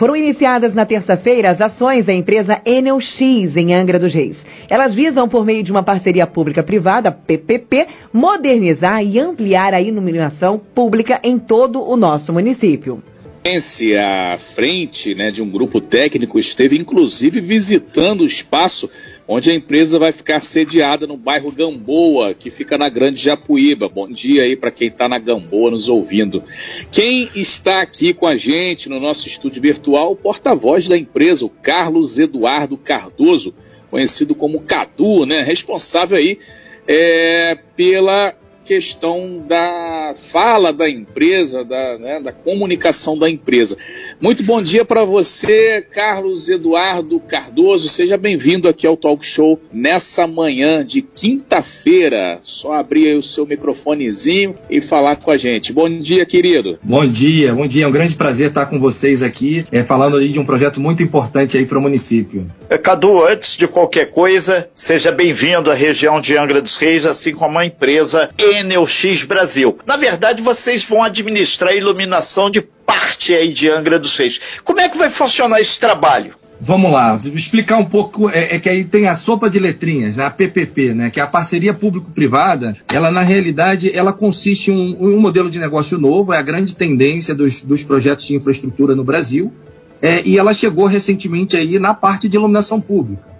Foram iniciadas na terça-feira as ações da empresa Enel X em Angra dos Reis. Elas visam, por meio de uma parceria pública-privada, PPP, modernizar e ampliar a iluminação pública em todo o nosso município à frente né, de um grupo técnico esteve inclusive visitando o espaço onde a empresa vai ficar sediada no bairro Gamboa, que fica na Grande Japuíba. Bom dia aí para quem está na Gamboa nos ouvindo. Quem está aqui com a gente no nosso estúdio virtual, o porta-voz da empresa, o Carlos Eduardo Cardoso, conhecido como Cadu, né, responsável aí é, pela questão da fala da empresa, da, né, da comunicação da empresa. Muito bom dia para você, Carlos Eduardo Cardoso. Seja bem-vindo aqui ao Talk Show nessa manhã de quinta-feira. Só abrir aí o seu microfonezinho e falar com a gente. Bom dia, querido. Bom dia, bom dia. É um grande prazer estar com vocês aqui, é, falando aí de um projeto muito importante aí para o município. É, Cadu, antes de qualquer coisa, seja bem-vindo à região de Angra dos Reis, assim como a empresa Enel X Brasil. Na verdade, vocês vão administrar a iluminação de parte aí de Angra dos Reis. Como é que vai funcionar esse trabalho? Vamos lá, explicar um pouco, é, é, que aí tem a sopa de letrinhas, né, a PPP, né, que é a parceria público-privada, ela na realidade, ela consiste em um, um, modelo de negócio novo, é a grande tendência dos, dos projetos de infraestrutura no Brasil, é, e ela chegou recentemente aí na parte de iluminação pública.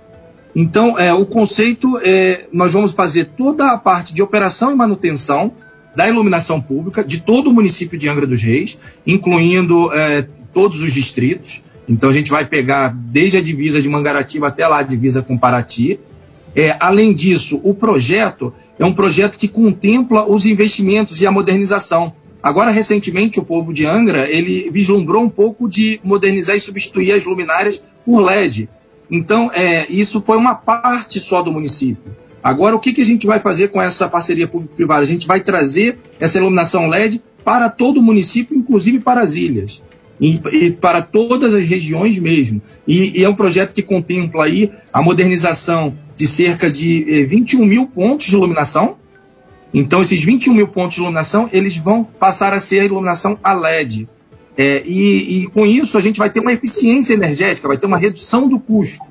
Então, é, o conceito é nós vamos fazer toda a parte de operação e manutenção da iluminação pública de todo o município de Angra dos Reis, incluindo é, todos os distritos. Então, a gente vai pegar desde a divisa de Mangaratiba até lá a divisa com Paraty. É, além disso, o projeto é um projeto que contempla os investimentos e a modernização. Agora, recentemente, o povo de Angra ele vislumbrou um pouco de modernizar e substituir as luminárias por LED. Então, é, isso foi uma parte só do município. Agora, o que, que a gente vai fazer com essa parceria público-privada? A gente vai trazer essa iluminação LED para todo o município, inclusive para as ilhas. E, e para todas as regiões mesmo. E, e, é um projeto que contempla aí a modernização de cerca de eh, 21 mil pontos de iluminação. Então, esses 21 mil pontos de iluminação, eles vão passar a ser a iluminação a LED. É, e, e, com isso a gente vai ter uma eficiência energética, vai ter uma redução do custo.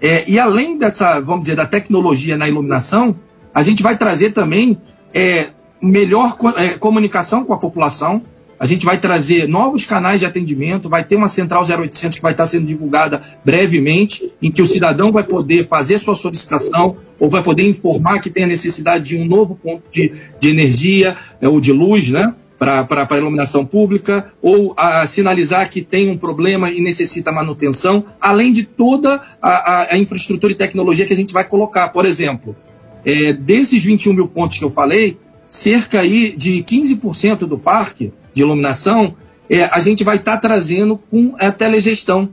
É, e além dessa, vamos dizer, da tecnologia na iluminação, a gente vai trazer também é, melhor é, comunicação com a população. A gente vai trazer novos canais de atendimento, vai ter uma central 0800 que vai estar sendo divulgada brevemente, em que o cidadão vai poder fazer sua solicitação ou vai poder informar que tem a necessidade de um novo ponto de, de energia é, ou de luz, né? Para a iluminação pública, ou a, sinalizar que tem um problema e necessita manutenção, além de toda a, a, infraestrutura e tecnologia que a gente vai colocar. Por exemplo, é, desses 21 mil pontos que eu falei, cerca aí de 15% do parque de iluminação é, a gente vai estar tá trazendo com a telegestão.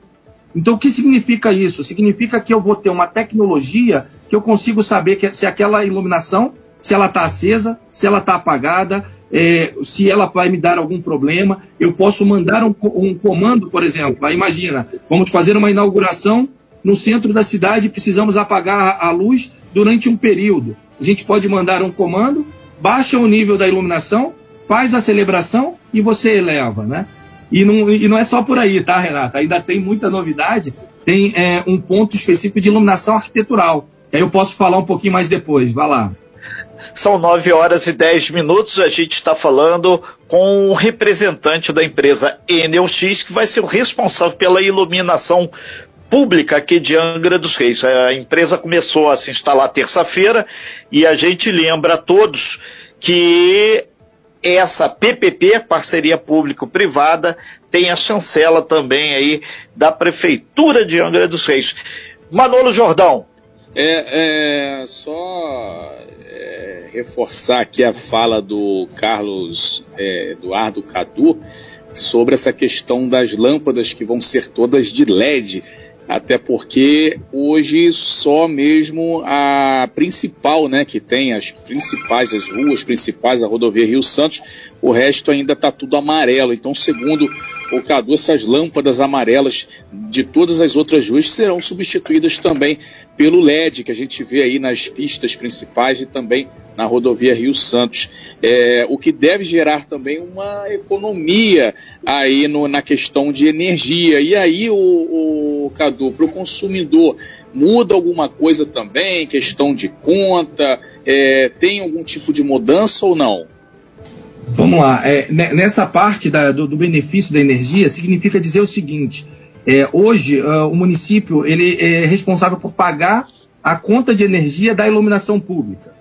Então, o que significa isso? Significa que eu vou ter uma tecnologia que eu consigo saber que, se aquela iluminação, se ela está acesa, se ela está apagada, é, se ela vai me dar algum problema, eu posso mandar um, um comando, por exemplo. Aí imagina, vamos fazer uma inauguração no centro da cidade e precisamos apagar a luz durante um período. A gente pode mandar um comando, baixa o nível da iluminação, faz a celebração e você eleva, né? E não, e não é só por aí, tá, Renata? Ainda tem muita novidade. Tem é, um ponto específico de iluminação arquitetural. Aí eu posso falar um pouquinho mais depois. Vai lá. São 9 horas e 10 minutos. A gente está falando com o representante da empresa Enel X, que vai ser o responsável pela iluminação pública aqui de Angra dos Reis. A empresa começou a se instalar terça-feira e a gente lembra a todos que essa PPP, parceria público-privada, tem a chancela também aí da Prefeitura de Angra dos Reis. Manolo Jordão. É, é só reforçar aqui a fala do Carlos é, Eduardo Cadu sobre essa questão das lâmpadas que vão ser todas de LED. Até porque hoje só mesmo a principal, né, que tem as principais, as ruas principais, a rodovia Rio Santos, o resto ainda está tudo amarelo. Então, segundo o Cadu, essas lâmpadas amarelas de todas as outras ruas serão substituídas também pelo LED que a gente vê aí nas pistas principais e também na rodovia Rio Santos, é, o que deve gerar também uma economia aí no, na questão de energia. E aí, o, o Cadu, para o consumidor, muda alguma coisa também, questão de conta, é, tem algum tipo de mudança ou não? Vamos lá, é, nessa parte da, do, do, benefício da energia, significa dizer o seguinte: é, hoje uh, o município ele é responsável por pagar a conta de energia da iluminação pública.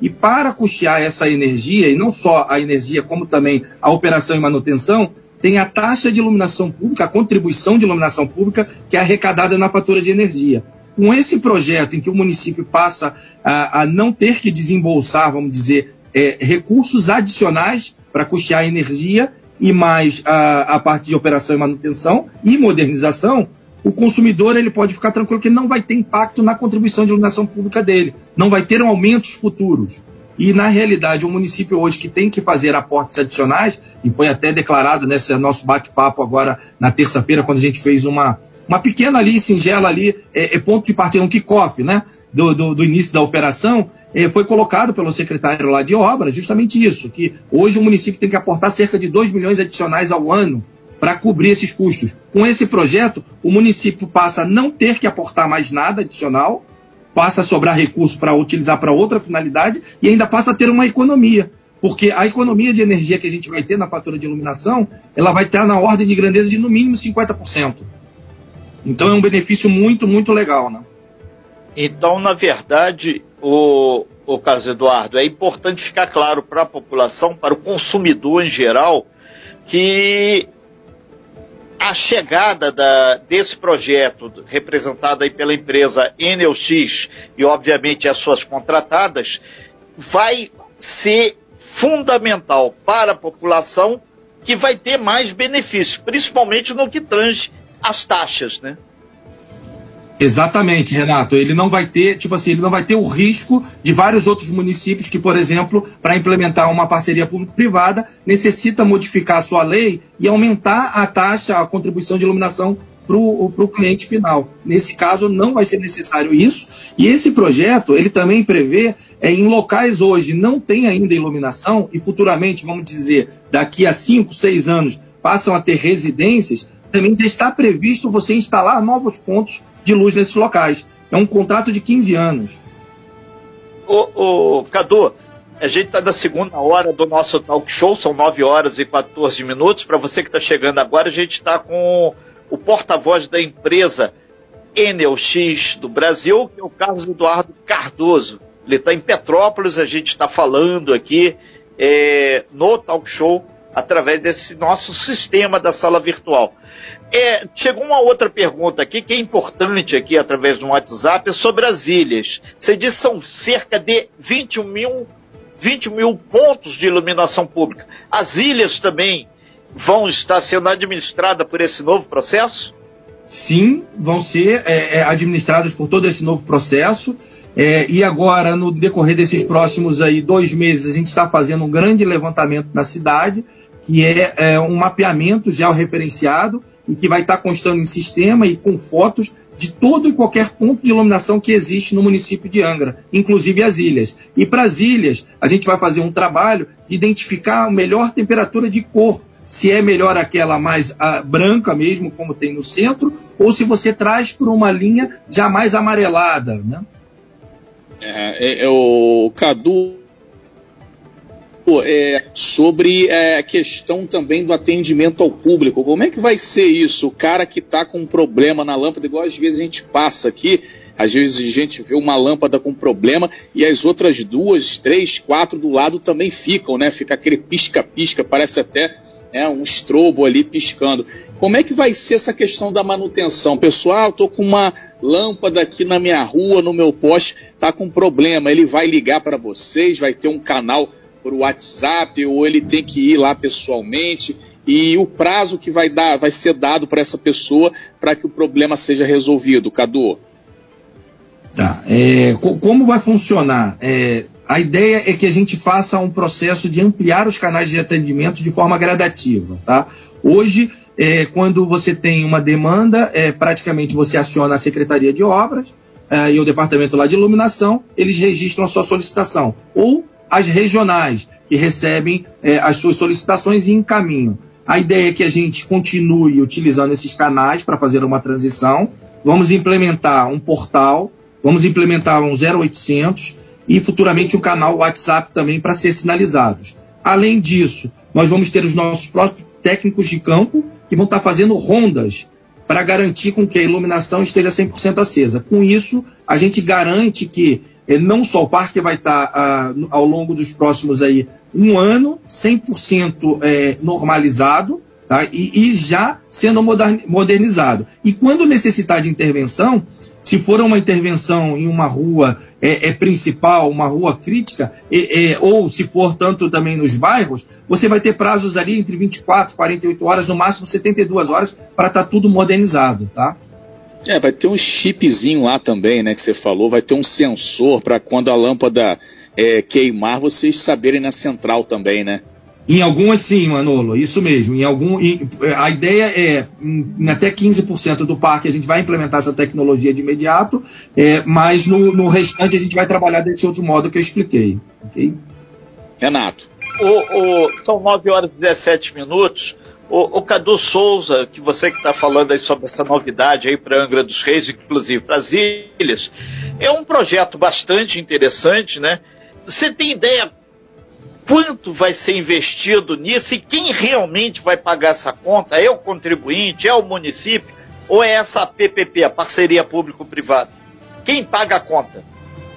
E para custear essa energia, e não só a energia, como também a operação e manutenção, tem a taxa de iluminação pública, a contribuição de iluminação pública, que é arrecadada na fatura de energia. Com esse projeto em que o município passa a, a não ter que desembolsar, vamos dizer, é, recursos adicionais para custear energia e mais a, a parte de operação e manutenção e modernização, o consumidor ele pode ficar tranquilo que não vai ter impacto na contribuição de iluminação pública dele, não vai ter aumentos futuros. E, na realidade, o município hoje que tem que fazer aportes adicionais, e foi até declarado nesse nosso bate-papo agora na terça-feira, quando a gente fez uma, uma pequena ali, singela ali, é, é ponto de partida, um kickoff, né, do, do, do, início da operação, é, foi colocado pelo secretário lá de obras justamente isso, que hoje o município tem que aportar cerca de 2 milhões adicionais ao ano para cobrir esses custos. Com esse projeto, o município passa a não ter que aportar mais nada adicional, passa a sobrar recurso para utilizar para outra finalidade e ainda passa a ter uma economia. Porque a economia de energia que a gente vai ter na fatura de iluminação, ela vai estar na ordem de grandeza de no mínimo 50%. Então é um benefício muito, muito legal, né? Então, na verdade, o, o Carlos Eduardo, é importante ficar claro para a população, para o consumidor em geral, que a chegada da, desse projeto, representado aí pela empresa Enelx e, obviamente, as suas contratadas, vai ser fundamental para a população que vai ter mais benefícios, principalmente no que tange as taxas, né? Exatamente, Renato. Ele não vai ter, tipo assim, ele não vai ter o risco de vários outros municípios que, por exemplo, para implementar uma parceria público-privada, necessita modificar a sua lei e aumentar a taxa, a contribuição de iluminação para o cliente final. Nesse caso, não vai ser necessário isso. E esse projeto, ele também prevê, é, em locais hoje não tem ainda iluminação, e futuramente, vamos dizer, daqui a 5, 6 anos, passam a ter residências, já está previsto você instalar novos pontos de luz nesses locais. É um contrato de 15 anos. Ô, ô Cadu, a gente está na segunda hora do nosso talk show, são 9 horas e 14 minutos. Para você que está chegando agora, a gente está com o porta-voz da empresa Enelx do Brasil, que é o Carlos Eduardo Cardoso. Ele está em Petrópolis, a gente está falando aqui é, no talk show através desse nosso sistema da sala virtual. É, chegou uma outra pergunta aqui que é importante aqui através do WhatsApp é sobre as ilhas. Você disse que são cerca de 21 mil, 20 mil pontos de iluminação pública. As ilhas também vão estar sendo administradas por esse novo processo? Sim, vão ser é, é, administradas por todo esse novo processo. É, e agora, no decorrer desses próximos aí dois meses, a gente está fazendo um grande levantamento na cidade, que é, é um mapeamento georreferenciado e que vai estar constando em sistema e com fotos de todo e qualquer ponto de iluminação que existe no município de Angra, inclusive as ilhas. E para as ilhas, a gente vai fazer um trabalho de identificar a melhor temperatura de cor, se é melhor aquela mais a, ah, branca mesmo, como tem no centro, ou se você traz por uma linha já mais amarelada, né? É, é, é o Cadu é, sobre é, a questão também do atendimento ao público. Como é que vai ser isso? O cara que está com um problema na lâmpada, igual às vezes a gente passa aqui, às vezes a gente vê uma lâmpada com problema e as outras duas, três, quatro do lado também ficam, né? Fica aquele pisca-pisca, parece até é, um estrobo ali piscando. Como é que vai ser essa questão da manutenção? Pessoal, estou com uma lâmpada aqui na minha rua, no meu poste, está com problema. Ele vai ligar para vocês, vai ter um canal por WhatsApp ou ele tem que ir lá pessoalmente e o prazo que vai dar vai ser dado para essa pessoa para que o problema seja resolvido, Cadu. Tá. É, como vai funcionar? É, a ideia é que a gente faça um processo de ampliar os canais de atendimento de forma gradativa. Tá? Hoje é, quando você tem uma demanda, é, praticamente você aciona a Secretaria de Obras é, e o Departamento lá de Iluminação, eles registram a sua solicitação. Ou as regionais, que recebem é, as suas solicitações e encaminham. A ideia é que a gente continue utilizando esses canais para fazer uma transição. Vamos implementar um portal, vamos implementar um 0800 e futuramente um canal WhatsApp também para ser sinalizados. Além disso, nós vamos ter os nossos próprios técnicos de campo que vão estar fazendo rondas para garantir com que a iluminação esteja 100% acesa. Com isso, a gente garante que eh, não só o parque vai estar ah, ao longo dos próximos aí um ano 100% eh, normalizado tá? e, e, já sendo modernizado. E quando necessitar de intervenção, se for uma intervenção em uma rua é, é principal, uma rua crítica, é, é, ou se for tanto também nos bairros, você vai ter prazos ali entre 24 e 48 horas, no máximo 72 horas, para estar tá tudo modernizado, tá? É, vai ter um chipzinho lá também, né, que você falou, vai ter um sensor para quando a lâmpada é, queimar, vocês saberem na central também, né? Em algumas sim, Manolo, isso mesmo. Em algum, em, a ideia é em até 15% do parque a gente vai implementar essa tecnologia de imediato, é, mas no, no, restante a gente vai trabalhar desse outro modo que eu expliquei. Okay? Renato. O, o, são 9 horas e 17 minutos. O, o Cadu Souza, que você que está falando aí sobre essa novidade aí para Angra dos Reis, inclusive para as ilhas, é um projeto bastante interessante, né? Você tem ideia quanto vai ser investido nisso e quem realmente vai pagar essa conta? É o contribuinte, é o município ou é essa PPP, a parceria público-privada? Quem paga a conta?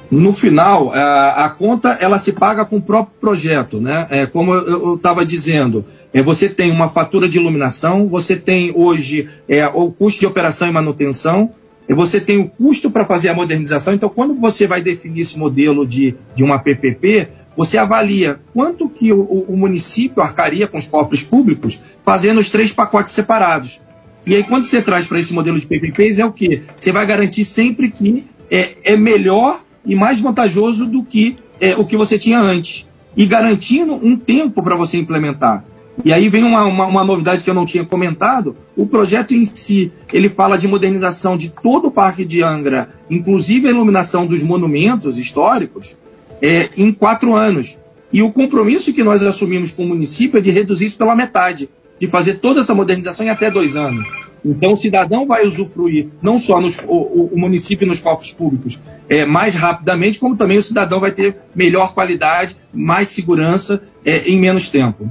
No final, a, a, conta ela se paga com o próprio projeto, né? É, como eu estava dizendo, é, você tem uma fatura de iluminação, você tem hoje é, o custo de operação e manutenção, você tem o custo para fazer a modernização. Então, quando você vai definir esse modelo de, de uma PPP, você avalia quanto que o, o município arcaria com os cofres públicos fazendo os três pacotes separados. E aí, quando você traz para esse modelo de PPPs, é o quê? Você vai garantir sempre que é, é melhor e mais vantajoso do que é, o que você tinha antes. E garantindo um tempo para você implementar. E aí vem uma, uma, uma, novidade que eu não tinha comentado. O projeto em si, ele fala de modernização de todo o Parque de Angra, inclusive a iluminação dos monumentos históricos, é, em quatro anos. E o compromisso que nós assumimos com o município é de reduzir isso pela metade, de fazer toda essa modernização em até dois anos. Então o cidadão vai usufruir não só nos, o, o, município nos cofres públicos é, mais rapidamente, como também o cidadão vai ter melhor qualidade, mais segurança é, em menos tempo.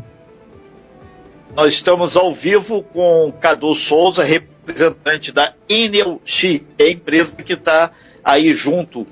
Nós estamos ao vivo com Cadu Souza, representante da Enelxi, é a empresa que está aí junto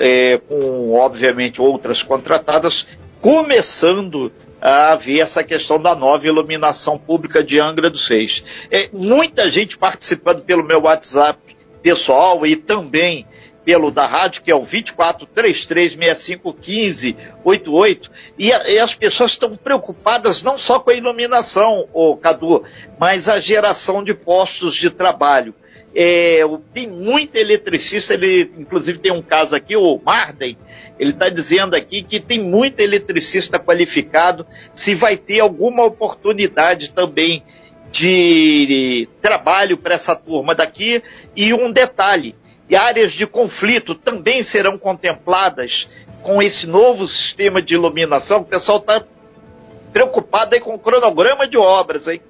é, com, obviamente, outras contratadas, começando a ver essa questão da nova iluminação pública de Angra dos Reis. É, muita gente participando pelo meu WhatsApp pessoal e também pelo da rádio, que é o 2433651588, e, e as pessoas estão preocupadas não só com a iluminação, o Cadu, mas a geração de postos de trabalho. É, tem muito eletricista, ele inclusive tem um caso aqui, o Marden, ele está dizendo aqui que tem muito eletricista qualificado, se vai ter alguma oportunidade também de trabalho para essa turma daqui. E um detalhe: e áreas de conflito também serão contempladas com esse novo sistema de iluminação. O pessoal está preocupado aí com o cronograma de obras, hein?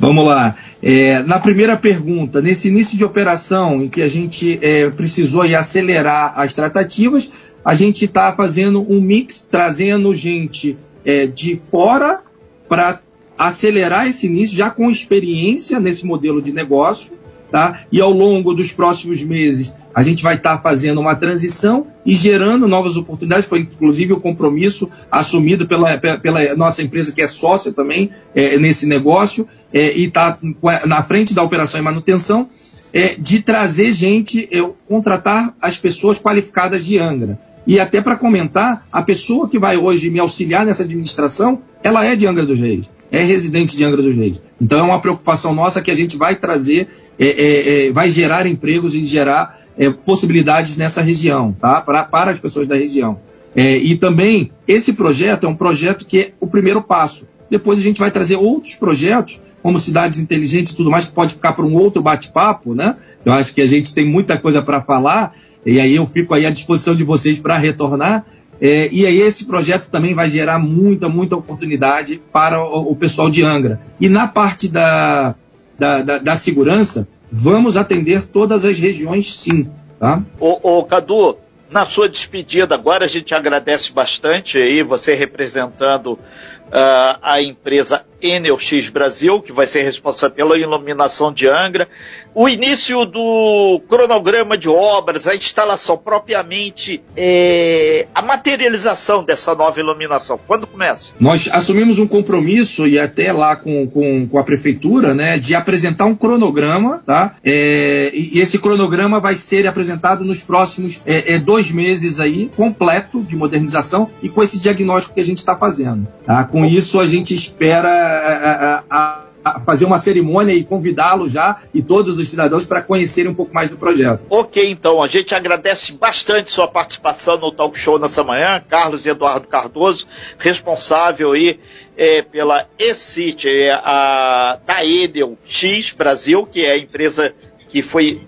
Vamos lá. É, na primeira pergunta, nesse início de operação em que a gente é, precisou acelerar as tratativas, a gente está fazendo um mix, trazendo gente é, de fora para acelerar esse início, já com experiência nesse modelo de negócio, Tá? E ao longo dos próximos meses, a gente vai estar tá fazendo uma transição e gerando novas oportunidades. Foi inclusive o compromisso assumido pela, pela nossa empresa, que é sócia também é, nesse negócio, é, e está na frente da operação e manutenção, é, de trazer gente, contratar as pessoas qualificadas de Angra. E até para comentar, a pessoa que vai hoje me auxiliar nessa administração, ela é de Angra dos Reis, é residente de Angra dos Reis. Então é uma preocupação nossa que a gente vai trazer é, é, é, vai gerar empregos e gerar é, possibilidades nessa região, tá? Pra, para as pessoas da região. É, e também, esse projeto é um projeto que é o primeiro passo. Depois a gente vai trazer outros projetos como cidades inteligentes e tudo mais, que pode ficar para um outro bate-papo, né? Eu acho que a gente tem muita coisa para falar, e aí eu fico aí à disposição de vocês para retornar. É, e aí esse projeto também vai gerar muita, muita oportunidade para o, o pessoal de Angra. E na parte da, da, da, da, segurança, vamos atender todas as regiões sim. Tá? Ô, ô, Cadu, na sua despedida agora, a gente agradece bastante aí você representando uh, a empresa Enel X Brasil, que vai ser responsável pela iluminação de Angra, o início do cronograma de obras, a instalação propriamente, é, a materialização dessa nova iluminação. Quando começa? Nós assumimos um compromisso e até lá com, com, com a prefeitura, né, de apresentar um cronograma, tá? É, e, esse cronograma vai ser apresentado nos próximos é, dois meses aí, completo de modernização e com esse diagnóstico que a gente está fazendo. Tá? Com isso a gente espera a, a, fazer uma cerimônia e convidá-lo já e todos os cidadãos para conhecerem um pouco mais do projeto. Ok, então a gente agradece bastante sua participação no talk show nessa manhã, Carlos Eduardo Cardoso, responsável aí é, pela ECIT, é, a da Edel X Brasil, que é a empresa que foi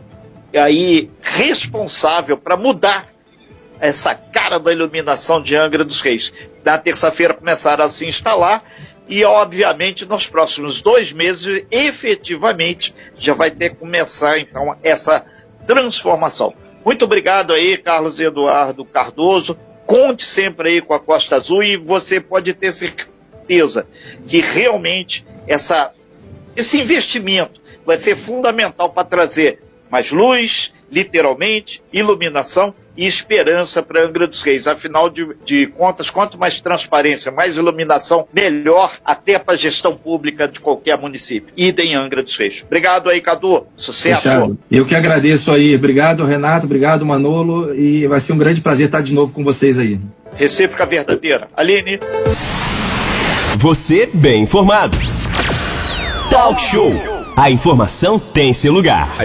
aí responsável para mudar essa cara da iluminação de Angra dos Reis. Na terça-feira começaram a se instalar e, obviamente, nos próximos dois meses, efetivamente, já vai ter que começar, então, essa transformação. Muito obrigado aí, Carlos Eduardo Cardoso. Conte sempre aí com a Costa Azul e você pode ter certeza que realmente essa, esse investimento vai ser fundamental para trazer mais luz, literalmente, iluminação e esperança para Angra dos Reis. Afinal de, de, contas, quanto mais transparência, mais iluminação, melhor até para a gestão pública de qualquer município. Idem Angra dos Reis. Obrigado aí, Cadu. Sucesso. Fechado. Eu que agradeço aí. Obrigado, Renato. Obrigado, Manolo. E vai ser um grande prazer estar de novo com vocês aí. Recíproca verdadeira. Aline. Você bem informado. Talk Show. A informação tem seu lugar.